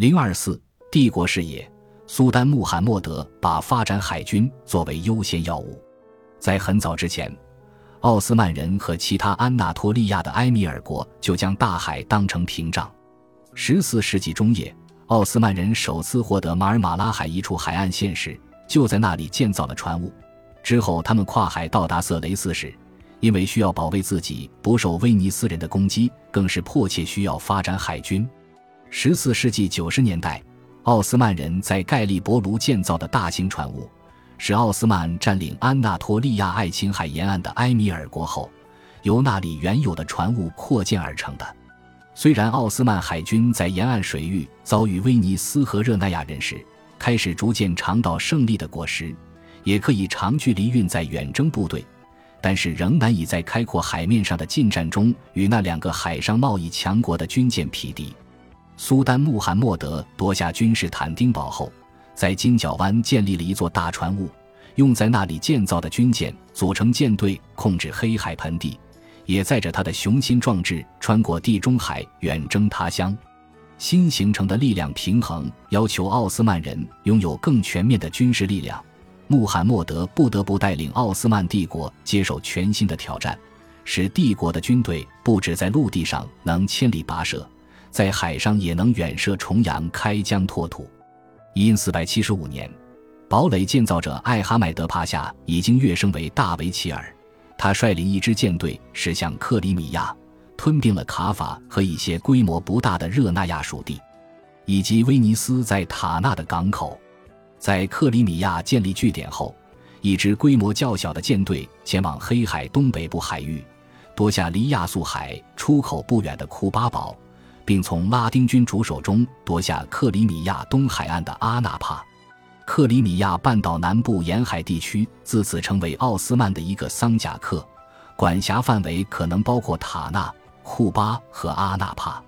零二四帝国视野，苏丹穆罕默德把发展海军作为优先要务。在很早之前，奥斯曼人和其他安纳托利亚的埃米尔国就将大海当成屏障。十四世纪中叶，奥斯曼人首次获得马尔马拉海一处海岸线时，就在那里建造了船坞。之后，他们跨海到达色雷斯时，因为需要保卫自己不受威尼斯人的攻击，更是迫切需要发展海军。十四世纪九十年代，奥斯曼人在盖利博卢建造的大型船坞，是奥斯曼占领安纳托利亚爱琴海沿岸的埃米尔国后，由那里原有的船坞扩建而成的。虽然奥斯曼海军在沿岸水域遭遇威尼斯和热那亚人时，开始逐渐尝到胜利的果实，也可以长距离运载远征部队。但是仍难以在开阔海面上的近战中与那两个海上贸易强国的军舰匹敌。苏丹穆罕默德夺下君士坦丁堡后，在金角湾建立了一座大船坞，用在那里建造的军舰组成舰队，控制黑海盆地，也载着他的雄心壮志穿过地中海远征他乡。新形成的力量平衡要求奥斯曼人拥有更全面的军事力量。穆罕默德不得不带领奥斯曼帝国接受全新的挑战，使帝国的军队不止在陆地上能千里跋涉，在海上也能远涉重洋、开疆拓土。因四百七十五年，堡垒建造者艾哈迈德帕夏已经跃升为大维齐尔，他率领一支舰队驶向克里米亚，吞并了卡法和一些规模不大的热那亚属地，以及威尼斯在塔纳的港口。在克里米亚建立据点后，一支规模较小的舰队前往黑海东北部海域，夺下离亚速海出口不远的库巴堡，并从拉丁军主手中夺下克里米亚东海岸的阿纳帕。克里米亚半岛南部沿海地区自此成为奥斯曼的一个桑贾克，管辖范围可能包括塔纳、库巴和阿纳帕。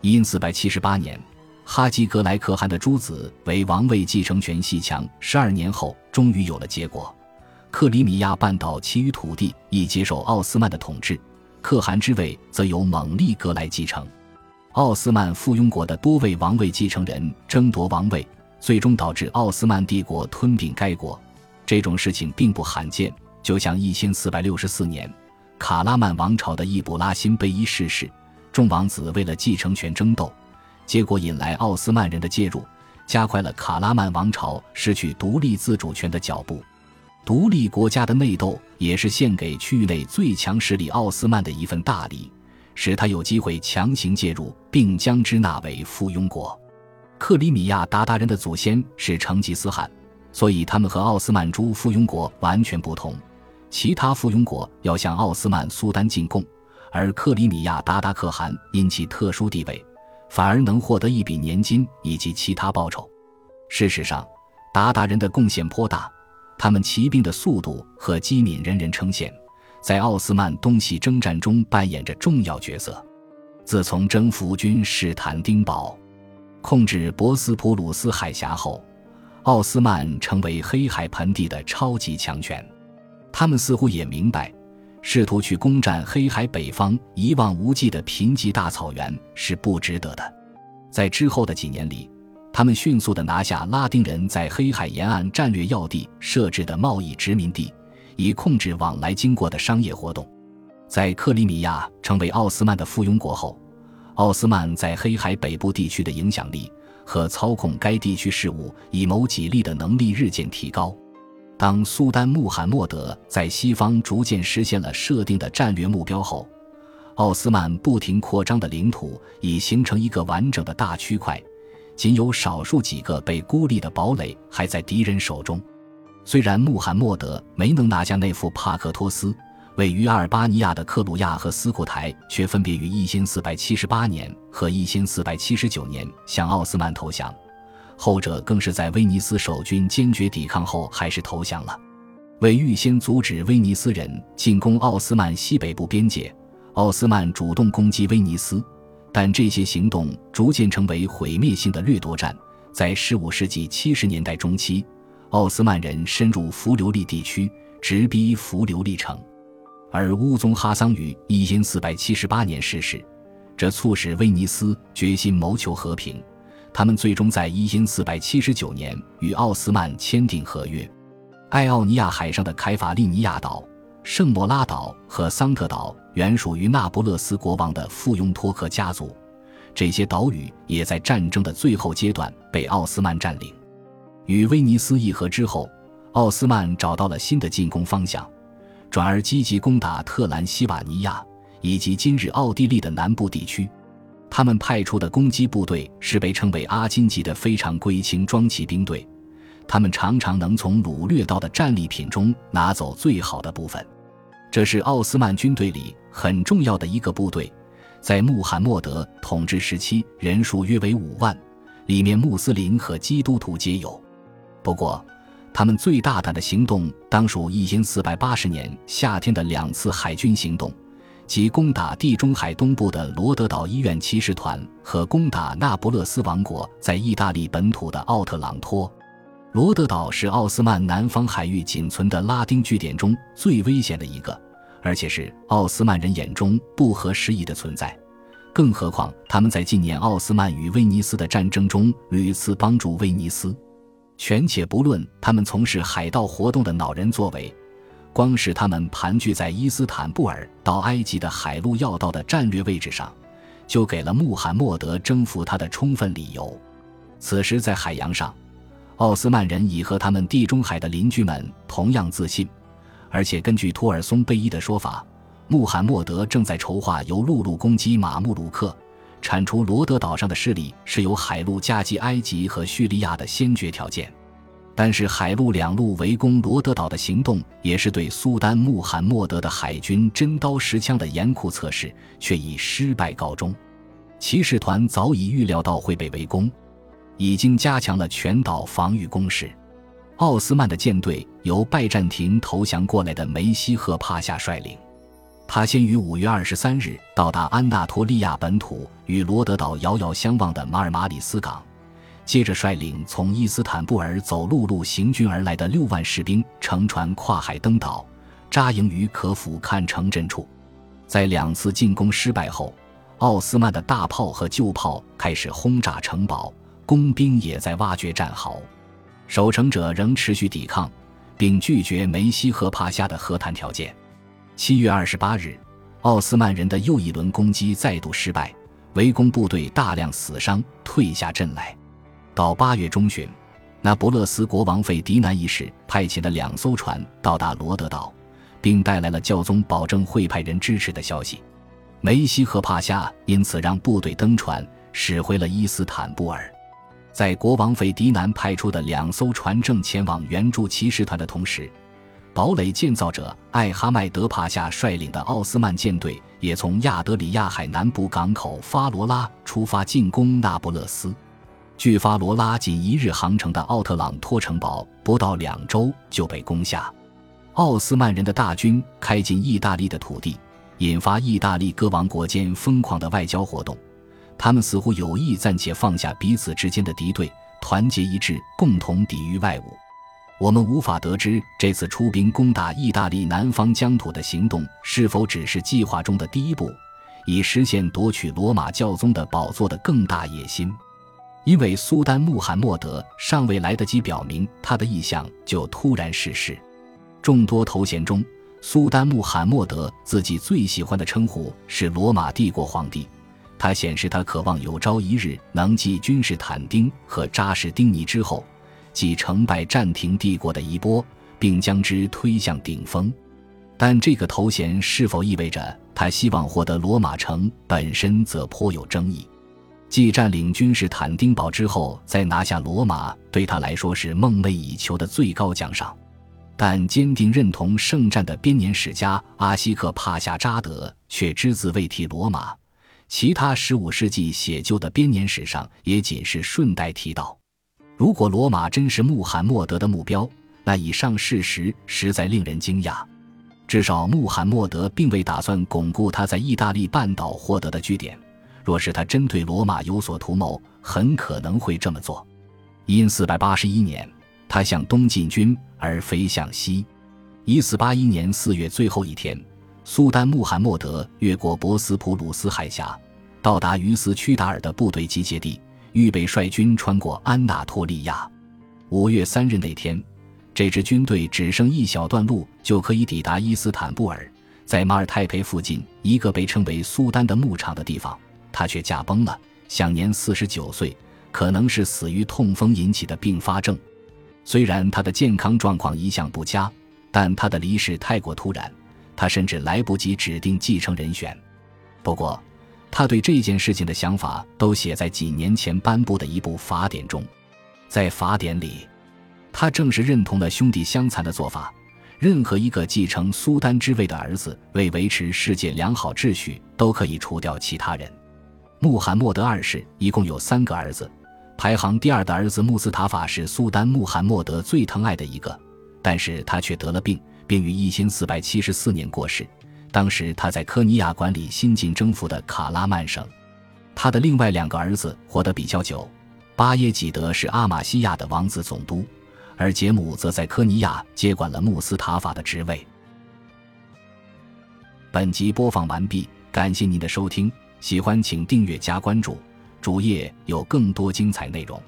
因四百七十八年。哈基格莱可汗的诸子为王位继承权西强，十二年后终于有了结果。克里米亚半岛其余土地亦接受奥斯曼的统治，可汗之位则由蒙利格来继承。奥斯曼附庸国的多位王位继承人争夺王位，最终导致奥斯曼帝国吞并该国。这种事情并不罕见，就像一千四百六十四年，卡拉曼王朝的易卜拉欣贝伊逝世，众王子为了继承权争斗。结果引来奥斯曼人的介入，加快了卡拉曼王朝失去独立自主权的脚步。独立国家的内斗也是献给区域内最强势力奥斯曼的一份大礼，使他有机会强行介入，并将之纳为附庸国。克里米亚鞑靼人的祖先是成吉思汗，所以他们和奥斯曼诸附庸国完全不同。其他附庸国要向奥斯曼苏丹进贡，而克里米亚鞑靼可汗因其特殊地位。反而能获得一笔年金以及其他报酬。事实上，鞑靼人的贡献颇大，他们骑兵的速度和机敏人人称羡，在奥斯曼东西征战中扮演着重要角色。自从征服君士坦丁堡、控制博斯普鲁斯海峡后，奥斯曼成为黑海盆地的超级强权。他们似乎也明白。试图去攻占黑海北方一望无际的贫瘠大草原是不值得的。在之后的几年里，他们迅速地拿下拉丁人在黑海沿岸战略要地设置的贸易殖民地，以控制往来经过的商业活动。在克里米亚成为奥斯曼的附庸国后，奥斯曼在黑海北部地区的影响力和操控该地区事务以谋己利的能力日渐提高。当苏丹穆罕默德在西方逐渐实现了设定的战略目标后，奥斯曼不停扩张的领土已形成一个完整的大区块，仅有少数几个被孤立的堡垒还在敌人手中。虽然穆罕默德没能拿下那副帕克托斯，位于阿尔巴尼亚的克鲁亚和斯库台却分别于一千四百七十八年和一千四百七十九年向奥斯曼投降。后者更是在威尼斯守军坚决抵抗后，还是投降了。为预先阻止威尼斯人进攻奥斯曼西北部边界，奥斯曼主动攻击威尼斯，但这些行动逐渐成为毁灭性的掠夺战。在15世纪70年代中期，奥斯曼人深入弗留利地区，直逼弗留利城，而乌宗哈桑于1478年逝世，这促使威尼斯决心谋求和平。他们最终在一因四百七十九年与奥斯曼签订合约。爱奥尼亚海上的凯法利尼亚岛、圣莫拉岛和桑特岛原属于那不勒斯国王的附庸托克家族，这些岛屿也在战争的最后阶段被奥斯曼占领。与威尼斯议和之后，奥斯曼找到了新的进攻方向，转而积极攻打特兰西瓦尼亚以及今日奥地利的南部地区。他们派出的攻击部队是被称为阿金级的非常规轻装骑兵队。他们常常能从掳掠到的战利品中拿走最好的部分，这是奥斯曼军队里很重要的一个部队。在穆罕默德统治时期，人数约为五万，里面穆斯林和基督徒皆有。不过，他们最大胆的行动当属一千四百八十年夏天的两次海军行动，即攻打地中海东部的罗德岛医院骑士团和攻打那不勒斯王国在意大利本土的奥特朗托。罗德岛是奥斯曼南方海域仅存的拉丁据点中最危险的一个，而且是奥斯曼人眼中不合时宜的存在。更何况他们在近年奥斯曼与威尼斯的战争中屡次帮助威尼斯。全且不论他们从事海盗活动的恼人作为，光是他们盘踞在伊斯坦布尔到埃及的海路要道的战略位置上，就给了穆罕默德征服他的充分理由。此时在海洋上。奥斯曼人已和他们地中海的邻居们同样自信，而且根据托尔松贝伊的说法，穆罕默德正在筹划由陆路攻击马穆鲁克，铲除罗德岛上的势力是由海路夹击埃及和叙利亚的先决条件。但是海陆两路围攻罗德岛的行动，也是对苏丹穆罕默德的海军真刀实枪的严酷测试，却以失败告终。骑士团早已预料到会被围攻。已经加强了全岛防御工事。奥斯曼的舰队由拜占庭投降过来的梅西赫帕夏率领，他先于五月二十三日到达安纳托利亚本土与罗德岛遥遥相望的马尔马里斯港，接着率领从伊斯坦布尔走陆路行军而来的六万士兵乘船跨海登岛，扎营于可俯瞰城镇处。在两次进攻失败后，奥斯曼的大炮和旧炮开始轰炸城堡。工兵也在挖掘战壕，守城者仍持续抵抗，并拒绝梅西和帕夏的和谈条件。七月二十八日，奥斯曼人的又一轮攻击再度失败，围攻部队大量死伤，退下阵来。到八月中旬，那不勒斯国王费迪南一世派遣的两艘船到达罗德岛，并带来了教宗保证会派人支持的消息。梅西和帕夏因此让部队登船，驶回了伊斯坦布尔。在国王费迪南派出的两艘船正前往援助骑士团的同时，堡垒建造者艾哈迈德帕夏率领的奥斯曼舰队也从亚德里亚海南部港口法罗拉出发进攻那不勒斯。距法罗拉仅一日航程的奥特朗托城堡不到两周就被攻下。奥斯曼人的大军开进意大利的土地，引发意大利各王国间疯狂的外交活动。他们似乎有意暂且放下彼此之间的敌对，团结一致，共同抵御外侮。我们无法得知这次出兵攻打意大利南方疆土的行动是否只是计划中的第一步，以实现夺取罗马教宗的宝座的更大野心。因为苏丹穆罕默德尚未来得及表明他的意向，就突然逝世。众多头衔中，苏丹穆罕默德自己最喜欢的称呼是罗马帝国皇帝。他显示，他渴望有朝一日能继君士坦丁和扎什丁尼之后，即成败暂停帝国的衣钵，并将之推向顶峰。但这个头衔是否意味着他希望获得罗马城本身，则颇有争议。继占领君士坦丁堡之后，再拿下罗马，对他来说是梦寐以求的最高奖赏。但坚定认同圣战的编年史家阿西克帕夏扎德却只字未提罗马。其他十五世纪写就的编年史上也仅是顺带提到。如果罗马真是穆罕默德的目标，那以上事实实在令人惊讶。至少穆罕默德并未打算巩固他在意大利半岛获得的据点。若是他针对罗马有所图谋，很可能会这么做。因四百八十一年，他向东进军，而非向西。一四八一年四月最后一天。苏丹穆罕默德越过博斯普鲁斯海峡，到达于斯屈达尔的部队集结地，预备率军穿过安纳托利亚。五月三日那天，这支军队只剩一小段路就可以抵达伊斯坦布尔。在马尔泰培附近一个被称为苏丹的牧场的地方，他却驾崩了，享年四十九岁，可能是死于痛风引起的并发症。虽然他的健康状况一向不佳，但他的离世太过突然，他甚至来不及指定继承人选。不过，他对这件事情的想法都写在几年前颁布的一部法典中。在法典里，他正是认同了兄弟相残的做法。任何一个继承苏丹之位的儿子，为维持世界良好秩序，都可以除掉其他人。穆罕默德二世一共有三个儿子。排行第二的儿子穆斯塔法是苏丹穆罕默德最疼爱的一个，但是他却得了病，并于一千四百七十四年过世。当时他在科尼亚管理新近征服的卡拉曼省。他的另外两个儿子活得比较久，巴耶济德是阿玛西亚的王子总督，而杰姆则在科尼亚接管了穆斯塔法的职位。本集播放完毕，感谢您的收听，喜欢请订阅加关注。主页有更多精彩内容。